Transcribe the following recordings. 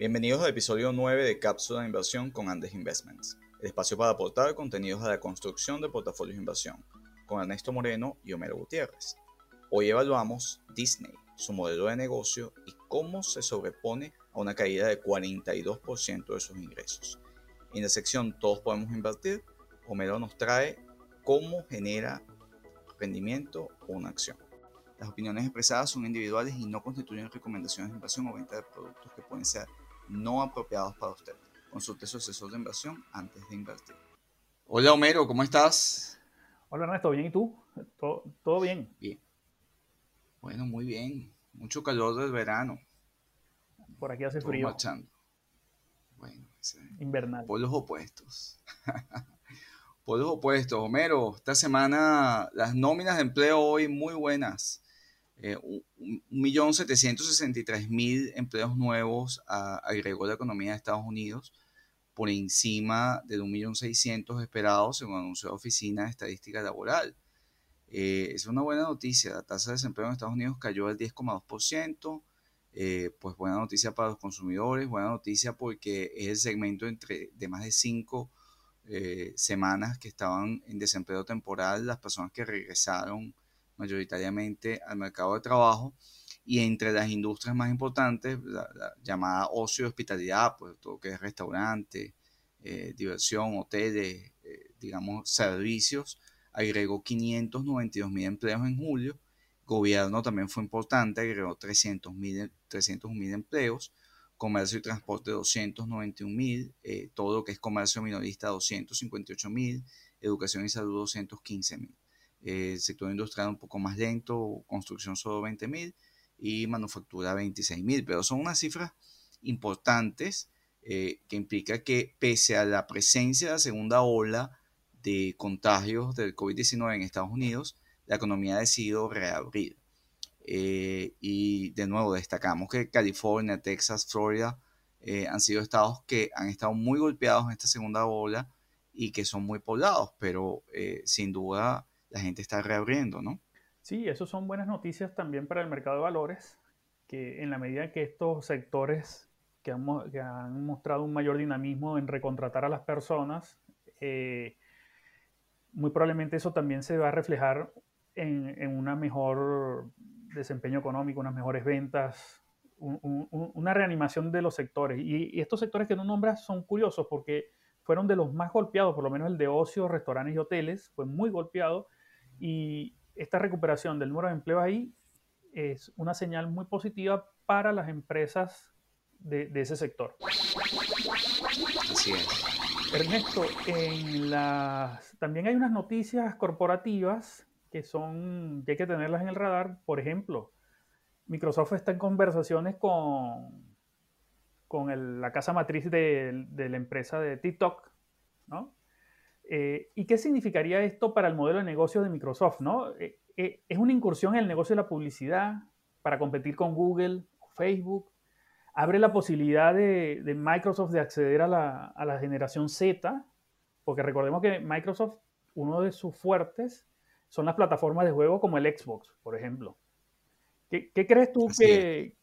Bienvenidos al episodio 9 de Cápsula de Inversión con Andes Investments, el espacio para aportar contenidos a la construcción de portafolios de inversión, con Ernesto Moreno y Homero Gutiérrez. Hoy evaluamos Disney, su modelo de negocio y cómo se sobrepone a una caída de 42% de sus ingresos. En la sección Todos podemos invertir, Homero nos trae cómo genera rendimiento una acción. Las opiniones expresadas son individuales y no constituyen recomendaciones de inversión o venta de productos que pueden ser no apropiados para usted. Consulte su asesor de inversión antes de invertir. Hola Homero, ¿cómo estás? Hola Ernesto, ¿bien y tú? ¿Todo, bien? Bien. Bueno, muy bien. Mucho calor del verano. Por aquí hace frío. Marchando. Bueno, invernal. Por los opuestos. por los opuestos. Homero, esta semana las nóminas de empleo hoy muy buenas eh, 1.763.000 empleos nuevos agregó la economía de Estados Unidos por encima de 1.600.000 esperados según anunció la Oficina de Estadística Laboral. Eh, es una buena noticia, la tasa de desempleo en Estados Unidos cayó al 10,2%, eh, pues buena noticia para los consumidores, buena noticia porque es el segmento entre, de más de 5 eh, semanas que estaban en desempleo temporal, las personas que regresaron mayoritariamente al mercado de trabajo y entre las industrias más importantes, la, llamada ocio y hospitalidad, pues todo que es restaurante, eh, diversión, hoteles, eh, digamos, servicios, agregó 592 mil empleos en julio. Gobierno también fue importante, agregó 300 mil 300 empleos. Comercio y transporte 291 mil, eh, todo lo que es comercio minorista 258 mil, educación y salud 215 mil el eh, sector industrial un poco más lento, construcción solo 20 mil y manufactura 26 mil, pero son unas cifras importantes eh, que implica que pese a la presencia de la segunda ola de contagios del COVID-19 en Estados Unidos, la economía ha decidido reabrir. Eh, y de nuevo destacamos que California, Texas, Florida han sido estados que han estado muy golpeados en esta segunda ola y que son muy poblados, pero sin duda la gente está reabriendo, ¿no? Sí, eso son buenas noticias también para el mercado de valores, que en la medida que estos sectores que han, mostrado un mayor dinamismo en recontratar a las personas, eh, muy probablemente eso también se va a reflejar en, en un mejor desempeño económico, unas mejores ventas, una reanimación de los sectores. Y, y, estos sectores que no nombras son curiosos porque fueron de los más golpeados, por lo menos el de ocio, restaurantes y hoteles, fue muy golpeado y esta recuperación del número de empleos ahí es una señal muy positiva para las empresas de, ese sector. Así es. Ernesto, en las, también hay unas noticias corporativas que son que hay que tenerlas en el radar. Por ejemplo, Microsoft está en conversaciones con, con la casa matriz de, de, la empresa de TikTok, ¿no? Eh, ¿Y qué significaría esto para el modelo de negocio de Microsoft? ¿no? Eh, eh, es una incursión en el negocio de la publicidad para competir con Google o Facebook. Abre la posibilidad de, Microsoft de acceder a la, generación Z, porque recordemos que Microsoft, uno de sus fuertes son las plataformas de juego como el Xbox, por ejemplo. ¿Qué, crees tú que,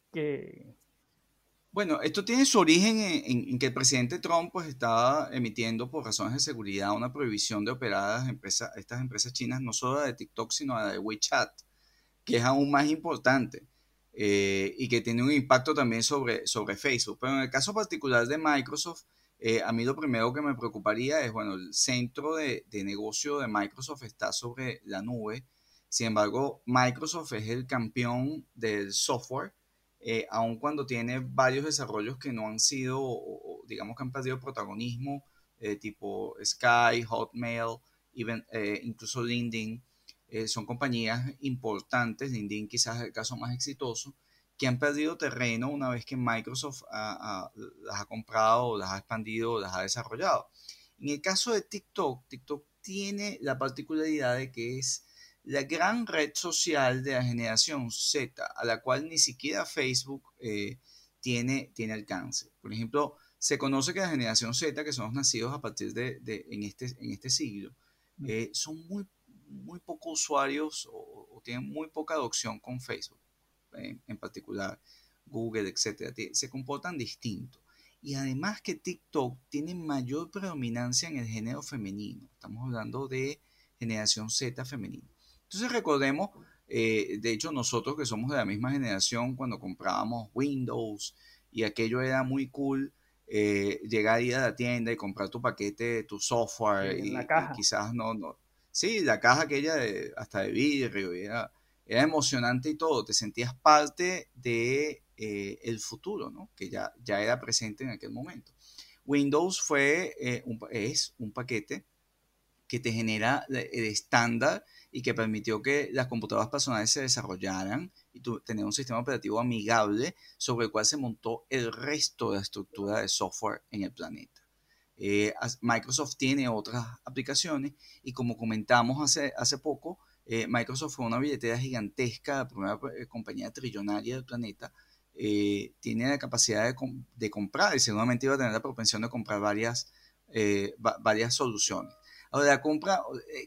bueno, esto tiene su origen en, que el presidente Trump pues, estaba emitiendo por razones de seguridad una prohibición de operar a estas empresas chinas, no solo de TikTok, sino la de WeChat, que es aún más importante eh, y que tiene un impacto también sobre, sobre Facebook. Pero en el caso particular de Microsoft, eh, a mí lo primero que me preocuparía es, bueno, el centro de, de negocio de Microsoft está sobre la nube. Sin embargo, Microsoft es el campeón del software eh, aun cuando tiene varios desarrollos que no han sido, digamos que han perdido protagonismo, eh, tipo Sky, Hotmail, eh, incluso LinkedIn, son compañías importantes, LinkedIn quizás es el caso más exitoso, que han perdido terreno una vez que Microsoft las ha comprado, las ha expandido, las ha desarrollado. En el caso de TikTok, TikTok tiene la particularidad de que es la gran red social de la generación Z, a la cual ni siquiera Facebook eh, tiene, tiene alcance. Por ejemplo, se conoce que la generación Z, que son los nacidos a partir de, en, este, en este siglo, eh, son muy, muy pocos usuarios o, tienen muy poca adopción con Facebook, en particular Google, etc. Se comportan distinto. y además que TikTok tiene mayor predominancia en el género femenino. Estamos hablando de generación Z femenina. Entonces recordemos, eh, de hecho nosotros que somos de la misma generación, cuando comprábamos Windows y aquello era muy cool, eh, llegar a a la tienda y comprar tu paquete, tu software y, quizás no, no. Sí, la caja aquella de, hasta de vidrio, era, era emocionante y todo, te sentías parte de eh, el futuro, ¿no? Que ya, ya era presente en aquel momento. Windows fue, eh, es un paquete que te genera el estándar y que permitió que las computadoras personales se desarrollaran y tener un sistema operativo amigable sobre el cual se montó el resto de la estructura de software en el planeta. Eh, Microsoft tiene otras aplicaciones y como comentamos hace, hace poco, eh, Microsoft fue una billetera gigantesca, la primera eh, compañía trillonaria del planeta, tiene la capacidad de, de, comprar y seguramente iba a tener la propensión de comprar varias, varias soluciones. Ahora, compra,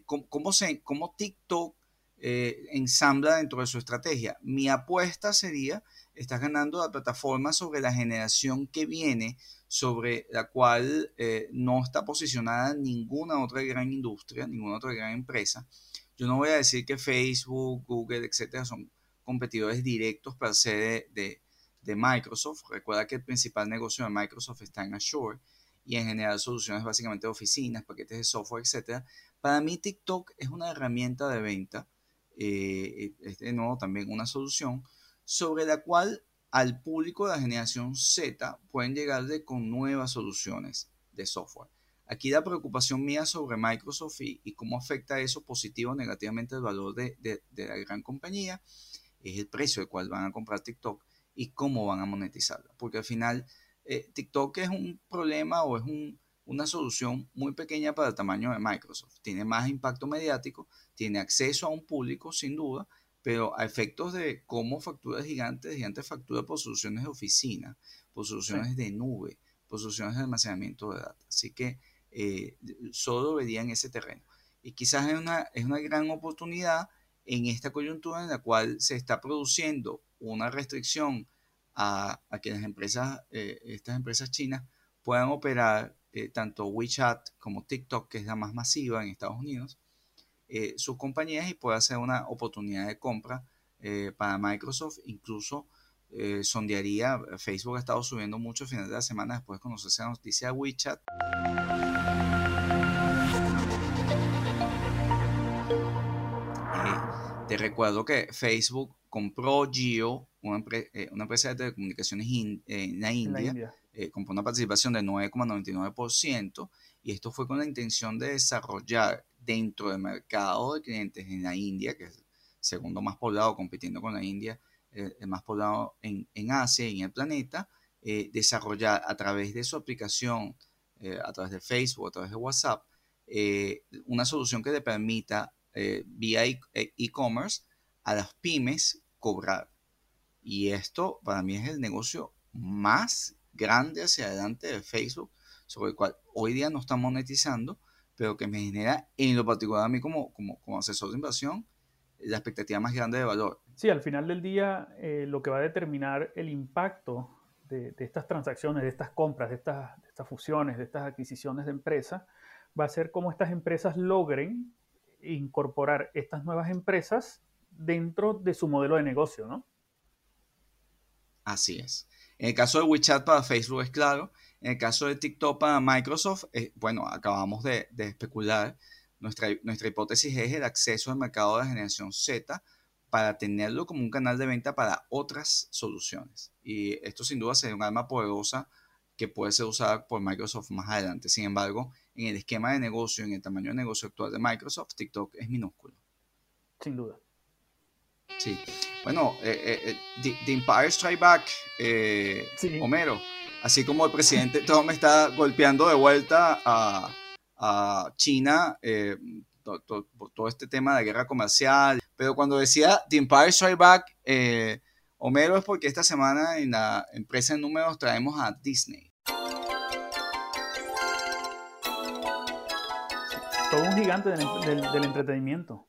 ¿cómo, se, cómo TikTok eh, ensambla dentro de su estrategia. Mi apuesta sería, estás ganando la plataforma sobre la generación que viene, sobre la cual eh, no está posicionada ninguna otra gran industria, ninguna otra gran empresa. Yo no voy a decir que Facebook, Google, etcétera, son competidores directos para ser de, de Microsoft. Recuerda que el principal negocio de Microsoft está en Azure y en general soluciones básicamente de oficinas, paquetes de software, etcétera. Para mí TikTok es una herramienta de venta eh, es de nuevo también una solución sobre la cual al público de la generación Z pueden llegarle con nuevas soluciones de software. Aquí la preocupación mía sobre Microsoft y, cómo afecta eso positivo o negativamente el valor de, la gran compañía es el precio al cual van a comprar TikTok y cómo van a monetizarla. Porque al final eh, TikTok es un problema o es una solución muy pequeña para el tamaño de Microsoft. Tiene más impacto mediático, tiene acceso a un público, sin duda, pero a efectos de cómo facturas gigantes, gigantes factura por soluciones de oficina, por soluciones de nube, por soluciones de almacenamiento de datos. Así que eh, solo vería en ese terreno. Y quizás es una, es una gran oportunidad en esta coyuntura en la cual se está produciendo una restricción a, que las empresas, eh, estas empresas chinas puedan operar eh, tanto WeChat como TikTok, que es la más masiva en Estados Unidos, eh, sus compañías y puede ser una oportunidad de compra eh, para Microsoft. Incluso sondearía, Facebook ha estado subiendo mucho a final de la semana después de conocerse la noticia de WeChat. te recuerdo que Facebook compró Geo, una, empresa de telecomunicaciones en la India, compró una participación de 9,99% y esto fue con la intención de desarrollar dentro del mercado de clientes en la India, que es el segundo más poblado, compitiendo con la India, eh, el más poblado en, Asia y en el planeta, eh, desarrollar a través de su aplicación, eh, a través de Facebook, a través de WhatsApp, una solución que le permita vía e, e-commerce a las pymes cobrar. Y esto para mí es el negocio más grande hacia adelante de Facebook, sobre el cual hoy día no está monetizando, pero que me genera en lo particular a mí como, como, como asesor de inversión la expectativa más grande de valor. Sí, al final del día eh, lo que va a determinar el impacto de, estas transacciones, de estas compras, de estas fusiones, de estas adquisiciones de empresas, va a ser cómo estas empresas logren incorporar estas nuevas empresas dentro de su modelo de negocio, ¿no? Así es. En el caso de WeChat para Facebook es claro, en el caso de TikTok para Microsoft, eh, bueno, acabamos de, especular. Nuestra, nuestra hipótesis es el acceso al mercado de la generación Z para tenerlo como un canal de venta para otras soluciones. Y esto sin duda sería un arma poderosa que puede ser usada por Microsoft más adelante. Sin embargo, en el esquema de negocio, en el tamaño de negocio actual de Microsoft, TikTok es minúsculo. Sin duda. Sí. Bueno, eh, eh, The, Empire Strike Back, Homero así como el presidente Trump está golpeando de vuelta a, China eh, por todo, este tema de guerra comercial. Pero cuando decía The Empire Strike Back, eh, Homero es porque esta semana en la empresa de números traemos a Disney. Todo un gigante del, entretenimiento.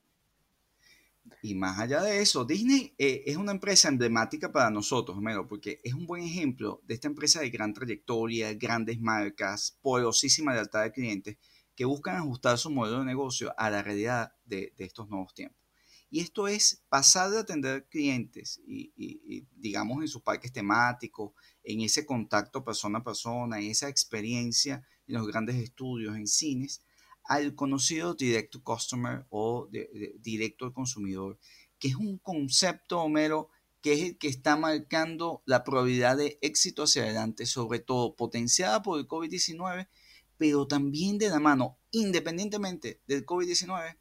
Y más allá de eso, Disney eh, es una empresa emblemática para nosotros, Homero, porque es un buen ejemplo de esta empresa de gran trayectoria, grandes marcas, poderosísima lealtad de clientes que buscan ajustar su modelo de negocio a la realidad de, estos nuevos tiempos. Y esto es pasar de atender clientes y, digamos, en sus parques temáticos, en ese contacto persona a persona, en esa experiencia en los grandes estudios, en cines, al conocido direct to customer o directo al consumidor, que es un concepto, Homero, que es el que está marcando la probabilidad de éxito hacia adelante, sobre todo potenciada por el COVID-19, pero también de la mano, independientemente del COVID-19,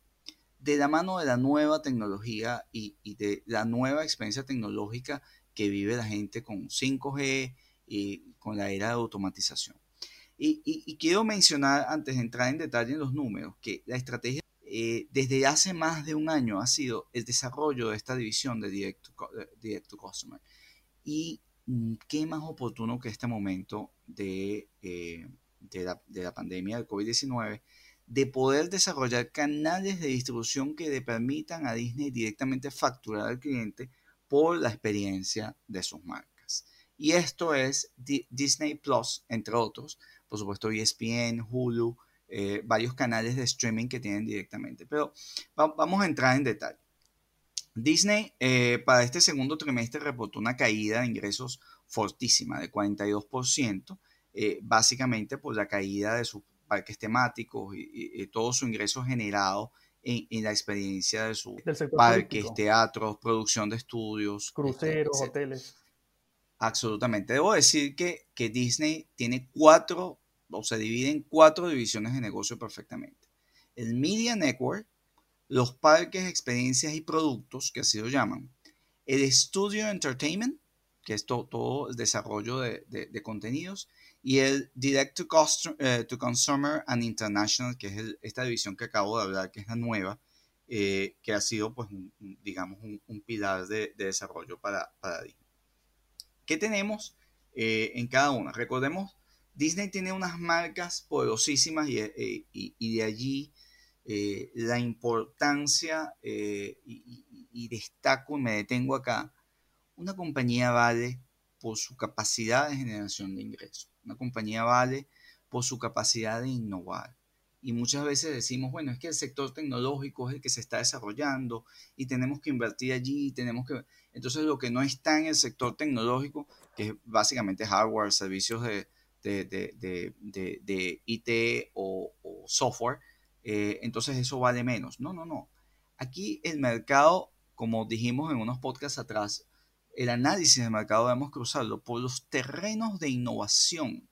de la mano de la nueva tecnología y, y, de la nueva experiencia tecnológica que vive la gente con 5G y con la era de automatización. Y, quiero mencionar, antes de entrar en detalle en los números, que la estrategia eh, desde hace más de un año ha sido el desarrollo de esta división de Direct to, Customer. Y mm, qué más oportuno que este momento de, eh, de, la, de la pandemia del COVID-19 de poder desarrollar canales de distribución que le permitan a Disney directamente facturar al cliente por la experiencia de sus marcas. Y esto es Disney Plus, entre otros, por supuesto ESPN, Hulu, eh, varios canales de streaming que tienen directamente. Pero vamos a entrar en detalle. Disney eh, para este segundo trimestre reportó una caída de ingresos fortísima de 42%, eh, básicamente por la caída de sus parques temáticos y, todo su ingreso generado en, la experiencia de sus parques, teatros, producción de estudios. Cruceros, hoteles. Absolutamente. Debo decir que, que Disney tiene cuatro o se divide en cuatro divisiones de negocio perfectamente. El Media Network, los parques, experiencias y productos, que así lo llaman. El Studio Entertainment, que es todo, el desarrollo de, contenidos. Y el Direct to, eh, to, Consumer and International, que es esta división que acabo de hablar, que es la nueva, eh, que ha sido, pues, digamos, un, pilar de, desarrollo para, para Disney. ¿Qué tenemos eh, en cada una? Recordemos Disney tiene unas marcas poderosísimas y, eh, de allí eh, la importancia y, destaco y me detengo acá. Una compañía vale por su capacidad de generación de ingresos. Una compañía vale por su capacidad de innovar. Y muchas veces decimos, bueno, es que el sector tecnológico es el que se está desarrollando y tenemos que invertir allí, tenemos que... Entonces lo que no está en el sector tecnológico, que es básicamente hardware, servicios de, de, IT o, software, eh, entonces eso vale menos. No, no, no. Aquí el mercado, como dijimos en unos podcasts atrás, el análisis del mercado debemos cruzarlo por los terrenos de innovación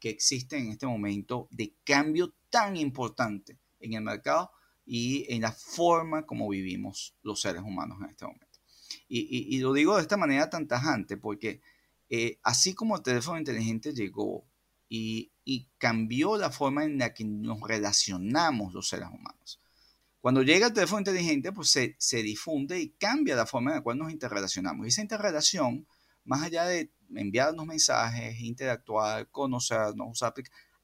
que existen en este momento de cambio tan importante en el mercado y en la forma como vivimos los seres humanos en este momento. Y, y lo digo de esta manera tan tajante porque eh, así como el teléfono inteligente llegó y, cambió la forma en la que nos relacionamos los seres humanos. Cuando llega el teléfono inteligente, pues se, difunde y cambia la forma en la cual nos interrelacionamos. Y esa interrelación, más allá de enviarnos mensajes, interactuar, conocernos, usar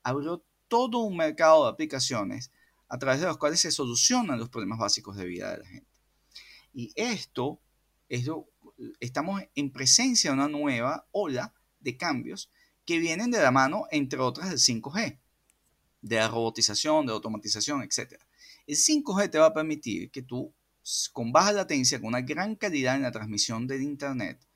abrió todo un mercado de aplicaciones a través de los cuales se solucionan los problemas básicos de vida de la gente. Y esto es lo estamos en presencia de una nueva ola de cambios que vienen de la mano, entre otras, del 5G, de la robotización, de automatización, etc. El 5G te va a permitir que tú, con baja latencia, con una gran calidad en la transmisión del Internet,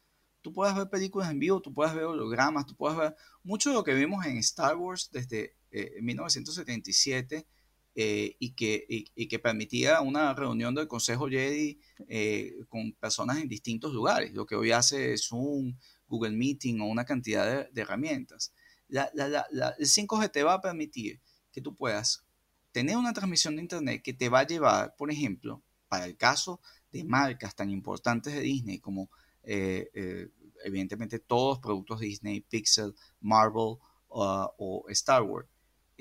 tú puedas ver películas en vivo, tú puedas ver hologramas, tú puedas ver mucho de lo que vimos en Star Wars desde 1977 eh, eh, y, que, y, que permitía una reunión del Consejo Jedi eh, con personas en distintos lugares, lo que hoy hace Zoom, Google Meeting o una cantidad de, herramientas. La, el 5G te va a permitir que tú puedas tener una transmisión de Internet que te va a llevar, por ejemplo, para el caso de marcas tan importantes de Disney como eh, evidentemente todos productos Disney, Pixel, Marvel uh, o Star Wars,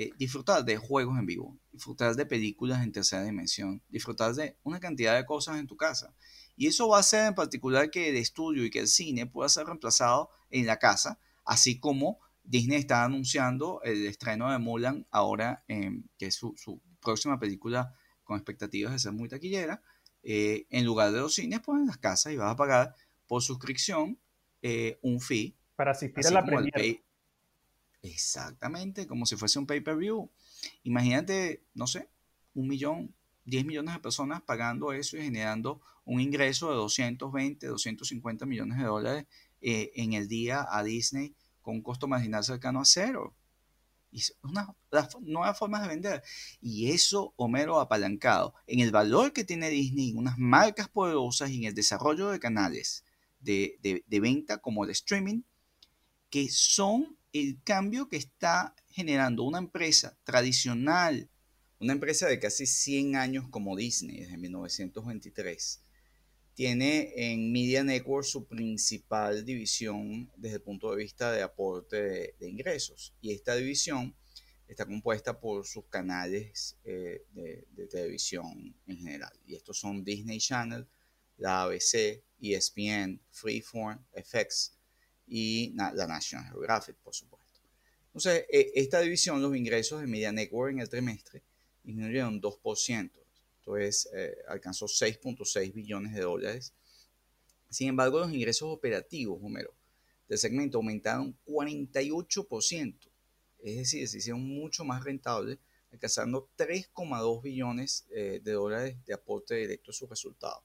eh, disfrutar de juegos en vivo, disfrutar de películas en tercera dimensión, disfrutar de una cantidad de cosas en tu casa. Y eso va a hacer en particular que el estudio y que el cine pueda ser reemplazado en la casa, así como Disney está anunciando el estreno de Mulan ahora, que es su, próxima película con expectativas de ser muy taquillera, eh, en lugar de los cines, pues en las casas y vas a pagar por suscripción eh, un fee. Para asistir a la premier. Exactamente, como si fuese un pay-per-view. Imagínate, no sé, un millón, 10 millones de personas pagando eso y generando un ingreso de 220, 250 millones de dólares eh, en el día a Disney con un costo marginal cercano a cero. Y es una nueva forma de vender. Y eso, Homero, apalancado en el valor que tiene Disney, en unas marcas poderosas y en el desarrollo de canales de, de venta como el streaming, que son el cambio que está generando una empresa tradicional, una empresa de casi 100 años como Disney, desde 1923 tiene en Media Network su principal división desde el punto de vista de aporte de, ingresos. Y esta división está compuesta por sus canales eh, de, televisión en general. Y estos son Disney Channel, la ABC, ESPN, Freeform, FX y la National Geographic, por supuesto. Entonces, e, esta división, los ingresos de Media Network en el trimestre disminuyeron 2% es, eh, alcanzó 6.6 billones de dólares. Sin embargo, los ingresos operativos, Homero, del segmento aumentaron 48%, es decir, se hicieron mucho más rentables, alcanzando 3,2 billones eh, de dólares de aporte directo a sus resultados.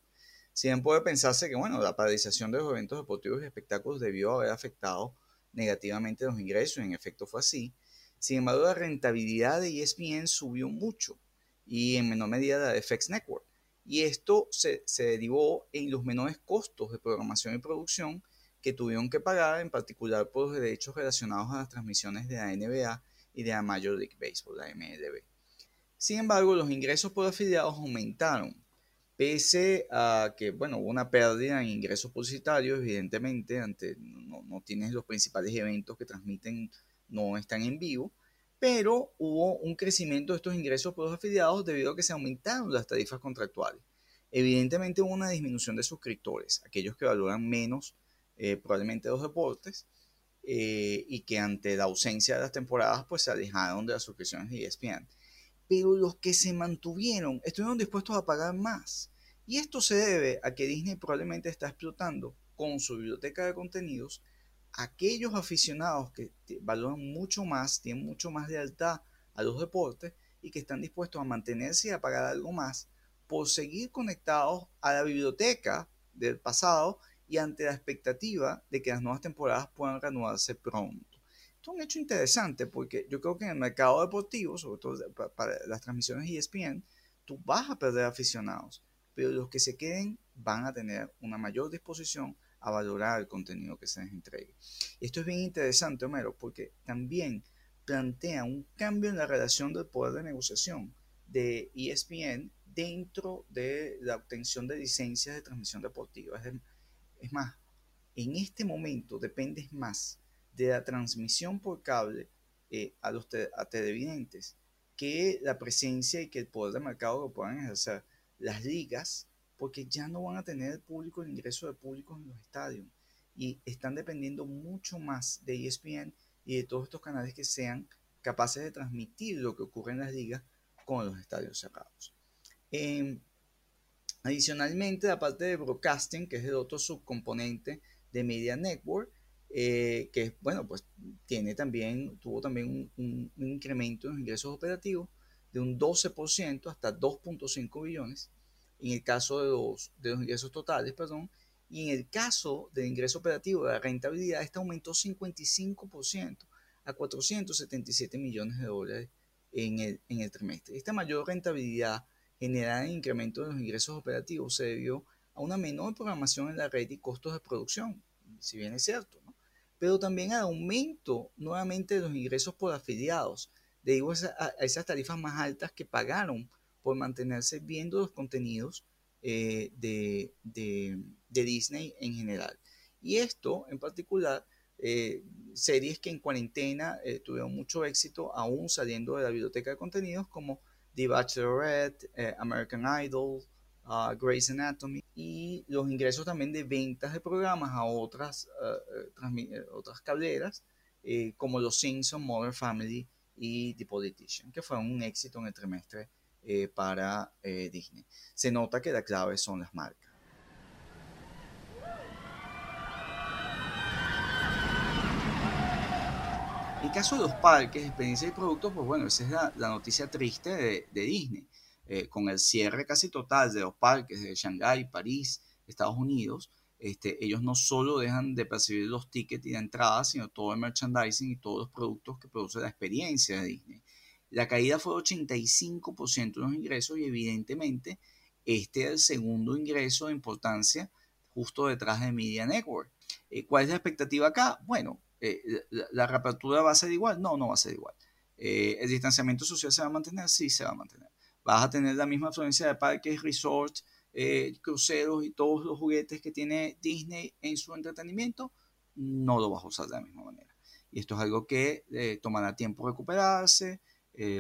Si bien puede pensarse que, bueno, la paralización de los eventos deportivos y espectáculos debió haber afectado negativamente los ingresos, en efecto fue así. Sin embargo, la rentabilidad de ESPN subió mucho, y en menor medida de FX Network. Y esto se, se, derivó en los menores costos de programación y producción que tuvieron que pagar, en particular por los derechos relacionados a las transmisiones de la NBA y de la Major League Baseball, la MLB. Sin embargo, los ingresos por afiliados aumentaron, pese a que, bueno, hubo una pérdida en ingresos publicitarios, evidentemente, ante, no, no tienes los principales eventos que transmiten, no están en vivo, pero hubo un crecimiento de estos ingresos por los afiliados debido a que se aumentaron las tarifas contractuales. Evidentemente hubo una disminución de suscriptores, aquellos que valoran menos eh, probablemente los deportes eh, y que ante la ausencia de las temporadas pues se alejaron de las suscripciones de ESPN. Pero los que se mantuvieron estuvieron dispuestos a pagar más. Y esto se debe a que Disney probablemente está explotando con su biblioteca de contenidos aquellos aficionados que valoran mucho más, tienen mucho más lealtad a los deportes y que están dispuestos a mantenerse y a pagar algo más por seguir conectados a la biblioteca del pasado y ante la expectativa de que las nuevas temporadas puedan reanudarse pronto. Esto es un hecho interesante porque yo creo que en el mercado deportivo, sobre todo para las transmisiones ESPN, tú vas a perder aficionados, pero los que se queden van a tener una mayor disposición a valorar el contenido que se les entregue. Esto es bien interesante, Homero, porque también plantea un cambio en la relación del poder de negociación de ESPN dentro de la obtención de licencias de transmisión deportiva. Es, más, en este momento dependes más de la transmisión por cable eh, a los a televidentes que la presencia y que el poder de mercado que puedan ejercer las ligas porque ya no van a tener el público, el ingreso de público en los estadios y están dependiendo mucho más de ESPN y de todos estos canales que sean capaces de transmitir lo que ocurre en las ligas con los estadios cerrados. Em, adicionalmente, la parte de broadcasting, que es el otro subcomponente de Media Network, eh, que bueno, pues tiene también, tuvo también un, incremento en los ingresos operativos de un 12% hasta 2.5 billones en el caso de los, de los ingresos totales, perdón, y en el caso del ingreso operativo de la rentabilidad, este aumentó 55% a 477 millones de dólares en el, en el trimestre. Esta mayor rentabilidad generada en incremento de los ingresos operativos se debió a una menor programación en la red y costos de producción, si bien es cierto. Pero también al aumento nuevamente de los ingresos por afiliados, debido a esas tarifas más altas que pagaron por mantenerse viendo los contenidos eh, de, Disney en general. Y esto en particular, eh, series que en cuarentena eh, tuvieron mucho éxito, aún saliendo de la biblioteca de contenidos, como The Bachelorette, American Idol, uh, Grey's Anatomy, y los ingresos también de ventas de programas a otras, otras cableras, como Los Simpsons, Mother Family y The Politician, que fueron un éxito en el trimestre para Disney. Se nota que la clave son las marcas. En caso de los parques, experiencia y productos, pues bueno, esa es la, noticia triste de, Disney. Eh, con el cierre casi total de los parques de Shanghái, París, Estados Unidos, este, ellos no solo dejan de percibir los tickets y de entrada, sino todo el merchandising y todos los productos que produce la experiencia de Disney. La caída fue 85% de los ingresos y evidentemente este es el segundo ingreso de importancia justo detrás de Media Network. Eh, ¿Cuál es la expectativa acá? Bueno, eh, la, reapertura va a ser igual? No, no va a ser igual. ¿El distanciamiento social se va a mantener? Sí, se va a mantener. ¿Vas a tener la misma afluencia de parques, resorts, eh, cruceros y todos los juguetes que tiene Disney en su entretenimiento? No lo vas a usar de la misma manera. Y esto es algo que tomará tiempo recuperarse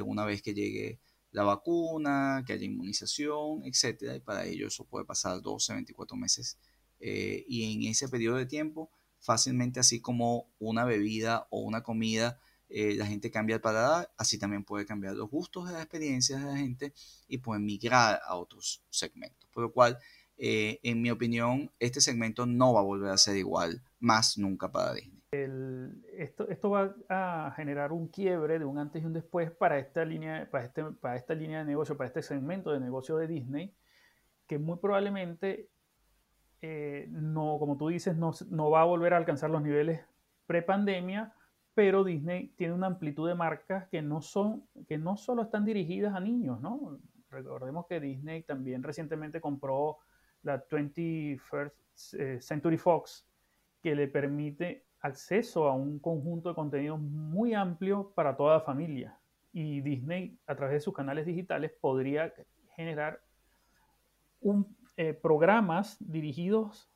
una vez que llegue la vacuna, que haya inmunización, etc. Y para ello eso puede pasar 12, 24 meses. y en ese periodo de tiempo fácilmente, así como una bebida o una comida, eh, la gente cambia el paladar, así también puede cambiar los gustos de las experiencias de la gente y puede migrar a otros segmentos. Por lo cual, eh, en mi opinión, este segmento no va a volver a ser igual, más nunca para Disney. esto, esto, va a generar un quiebre de un antes y un después para esta línea, para, este, para esta línea de negocio, para este segmento de negocio de Disney, que muy probablemente eh, no, como tú dices, no, no, va a volver a alcanzar los niveles pre-pandemia, pero Disney tiene una amplitud de marcas que no, son, que no solo están dirigidas a niños, ¿no? Recordemos que Disney también recientemente compró la 21st eh, Century Fox, que le permite acceso a un conjunto de contenidos muy amplio para toda la familia. Y Disney, a través de sus canales digitales, podría generar un eh, programas dirigidos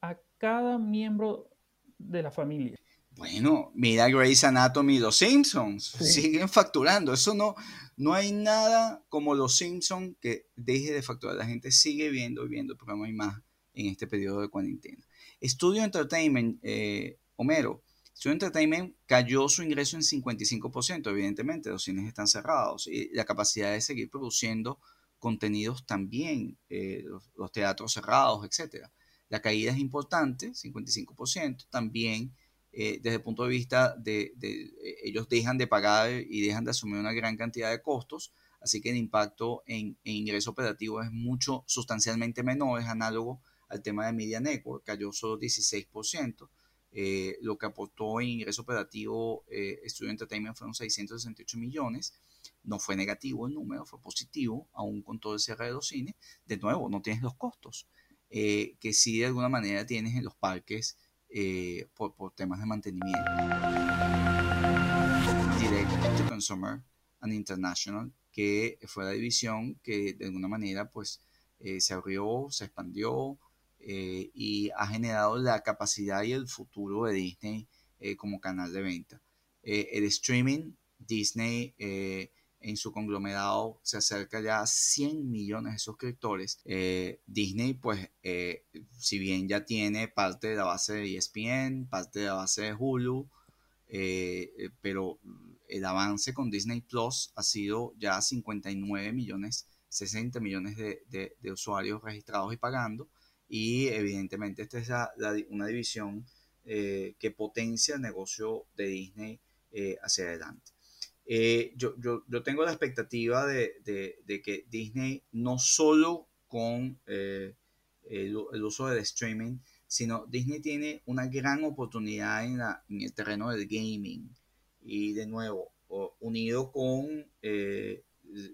a cada miembro de la familia. Bueno, mira Grey's Anatomy y Los Simpsons. Siguen facturando. Eso no, no hay nada como Los Simpsons que deje de facturar. La gente sigue viendo y viendo el programa y más en este periodo de cuarentena. Studio Entertainment, eh, Homero. Studio Entertainment cayó su ingreso en 55%, evidentemente. Los cines están cerrados y la capacidad de seguir produciendo contenidos también, eh, los, teatros cerrados, etc. La caída es importante, 55%, también eh, desde el punto de vista de, eh, ellos dejan de pagar y dejan de asumir una gran cantidad de costos, así que el impacto en, ingreso operativo es mucho, sustancialmente menor, es análogo al tema de Media Network, cayó solo 16%. lo que aportó en ingreso operativo eh, Studio Entertainment fueron 668 millones no fue negativo el número, fue positivo, aún con todo el cierre de los cines. De nuevo, no tienes los costos eh, que sí de alguna manera tienes en los parques eh, por, temas de mantenimiento. Direct to Consumer and International, que fue la división que de alguna manera pues eh, se abrió, se expandió y ha generado la capacidad y el futuro de Disney como canal de venta. el streaming, Disney en su conglomerado se acerca ya a 100 millones de suscriptores. Eh, Disney, pues, eh, si bien ya tiene parte de la base de ESPN, parte de la base de Hulu, eh, pero el avance con Disney Plus ha sido ya 59 millones, 60 millones de, usuarios registrados y pagando. Y evidentemente esta es una división que potencia el negocio de Disney hacia adelante. Eh, yo, yo, yo, tengo la expectativa de, de, que Disney no solo con eh, el, uso del streaming, sino Disney tiene una gran oportunidad en, el terreno del gaming. Y de nuevo, unido con eh,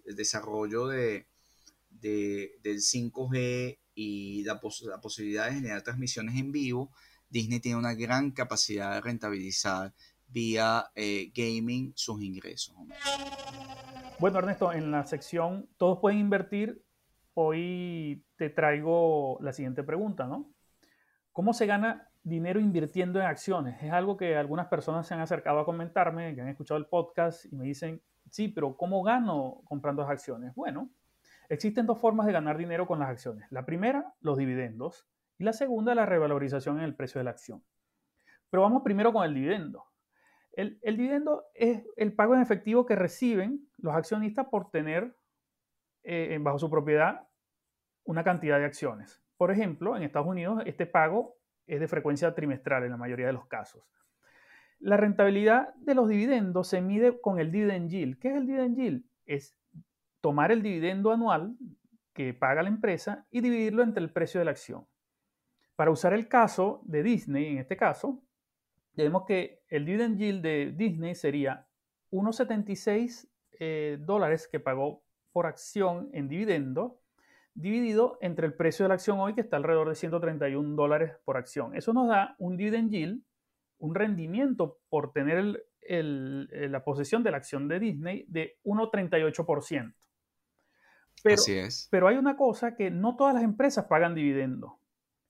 el desarrollo de, del 5G y la posibilidad de generar transmisiones en vivo, Disney tiene una gran capacidad de rentabilizar vía eh, gaming sus ingresos. Bueno, Ernesto, en la sección Todos pueden invertir, hoy te traigo la siguiente pregunta, ¿no? ¿Cómo se gana dinero invirtiendo en acciones? Es algo que algunas personas se han acercado a comentarme, que han escuchado el podcast y me dicen, sí, pero ¿cómo gano comprando acciones? Bueno, existen dos formas de ganar dinero con las acciones. La primera, los dividendos, y la segunda, la revalorización en el precio de la acción. Pero vamos primero con el dividendo. El, dividendo es el pago en efectivo que reciben los accionistas por tener eh, bajo su propiedad una cantidad de acciones. Por ejemplo, en Estados Unidos este pago es de frecuencia trimestral en la mayoría de los casos. La rentabilidad de los dividendos se mide con el dividend yield. ¿Qué es el dividend yield? Es tomar el dividendo anual que paga la empresa y dividirlo entre el precio de la acción. Para usar el caso de Disney, en este caso, tenemos que el dividend yield de Disney sería 1,76 eh, dólares que pagó por acción en dividendo, dividido entre el precio de la acción hoy, que está alrededor de 131 dólares por acción. Eso nos da un dividend yield, un rendimiento por tener la posesión de la acción de Disney de 1,38%. Pero, Así es. Pero hay una cosa que no todas las empresas pagan dividendo.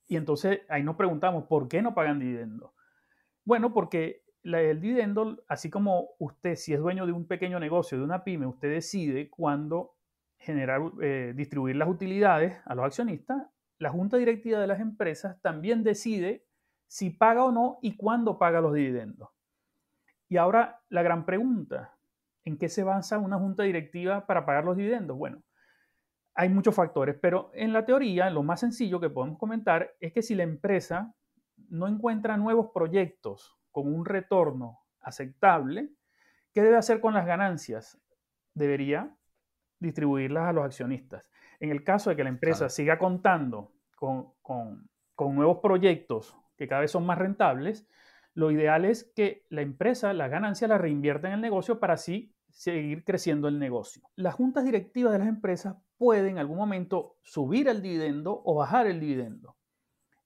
Y entonces ahí nos preguntamos, ¿por qué no pagan dividendo? Bueno, porque el dividendo, así como usted, si es dueño de un pequeño negocio, de una pyme, usted decide cuándo generar, eh, distribuir las utilidades a los accionistas, la junta directiva de las empresas también decide si paga o no y cuándo paga los dividendos. Y ahora la gran pregunta, ¿en qué se basa una junta directiva para pagar los dividendos? Bueno, hay muchos factores, pero en la teoría lo más sencillo que podemos comentar es que si la empresa no encuentra nuevos proyectos con un retorno aceptable, ¿qué debe hacer con las ganancias? Debería distribuirlas a los accionistas. En el caso de que la empresa siga contando con, nuevos proyectos que cada vez son más rentables, lo ideal es que la empresa la ganancia la reinvierta en el negocio para así seguir creciendo el negocio. Las juntas directivas de las empresas pueden en algún momento subir el dividendo o bajar el dividendo.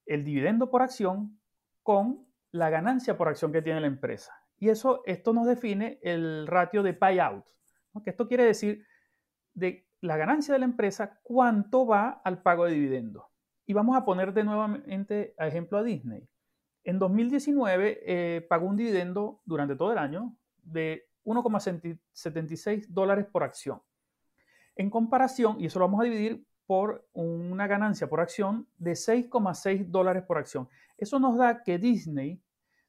El dividendo por acción con la ganancia por acción que tiene la empresa. Y eso, esto nos define el ratio de payout. Que esto quiere decir de la ganancia de la empresa, cuánto va al pago de dividendos. Y vamos a poner de nuevamente a ejemplo a Disney. En 2019 eh, pagó un dividendo durante todo el año de 1,76 dólares por acción. En comparación, y eso lo vamos a dividir por una ganancia por acción de 6,6 dólares por acción. Eso nos da que Disney,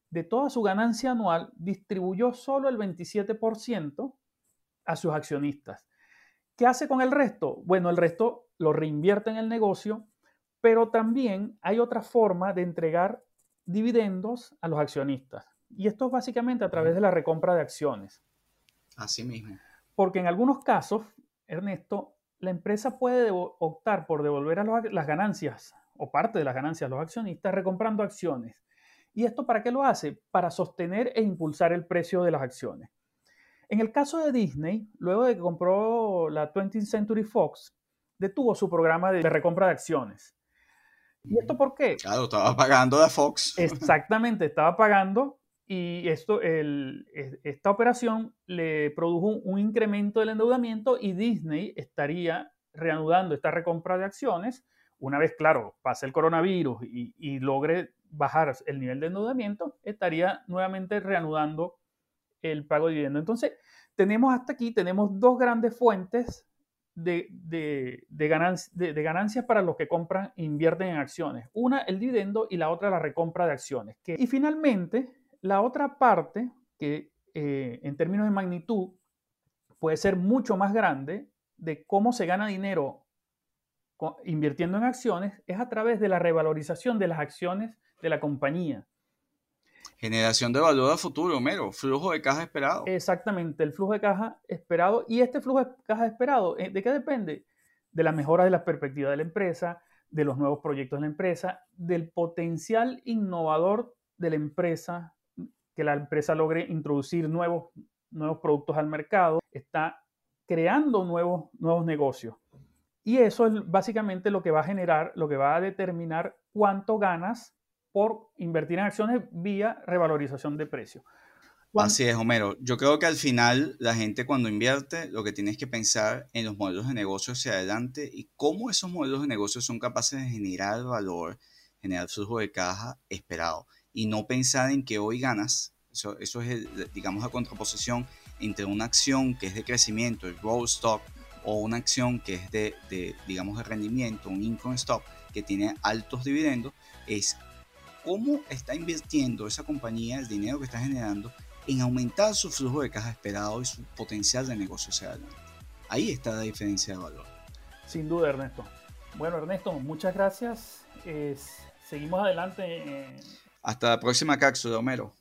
de toda su ganancia anual, distribuyó solo el 27% a sus accionistas. ¿Qué hace con el resto? Bueno, el resto lo reinvierte en el negocio, pero también hay otra forma de entregar dividendos a los accionistas. Y esto es básicamente a través de la recompra de acciones. Así mismo. Porque en algunos casos, Ernesto, la empresa puede optar por devolver a las ganancias o parte de las ganancias a los accionistas recomprando acciones. ¿Y esto para qué lo hace? Para sostener e impulsar el precio de las acciones. En el caso de Disney, luego de que compró la 20th Century Fox, detuvo su programa de recompra de acciones. ¿Y esto por qué? Claro, estaba pagando de Fox. Exactamente, estaba pagando y esto, esta operación le produjo un, incremento del endeudamiento y Disney estaría reanudando esta recompra de acciones una vez, claro, pase el coronavirus y, y logre bajar el nivel de endeudamiento, estaría nuevamente reanudando el pago de dividendo. Entonces, tenemos hasta aquí, tenemos dos grandes fuentes de, de, de, ganancias para los que compran e invierten en acciones. Una, el dividendo y la otra, la recompra de acciones. y finalmente, la otra parte, que eh, en términos de magnitud puede ser mucho más grande, de cómo se gana dinero invirtiendo en acciones, es a través de la revalorización de las acciones de la compañía. Generación de valor a futuro, mero, flujo de caja esperado. Exactamente, el flujo de caja esperado. ¿Y este flujo de caja esperado, eh, de qué depende? De la mejora de la perspectiva de la empresa, de los nuevos proyectos de la empresa, del potencial innovador de la empresa, que la empresa logre introducir nuevos, nuevos productos al mercado, está creando nuevos, nuevos negocios. Y eso es básicamente lo que va a generar, lo que va a determinar cuánto ganas por invertir en acciones vía revalorización de precio. Así es, Homero. Yo creo que al final la gente cuando invierte lo que tiene que pensar en los modelos de negocio hacia adelante y cómo esos modelos de negocio son capaces de generar valor, generar flujo de caja esperado y no pensar en que hoy ganas. Eso, eso es, digamos, la contraposición entre una acción que es de crecimiento, el growth stock, o una acción que es de, de digamos, de rendimiento, un income stock que tiene altos dividendos, es cómo está invirtiendo esa compañía el dinero que está generando en aumentar su flujo de caja esperado y su potencial de negocio hacia adelante. Ahí está la diferencia de valor. Sin duda, Ernesto. Bueno, Ernesto, muchas gracias. seguimos adelante. Hasta la próxima cápsula, Homero.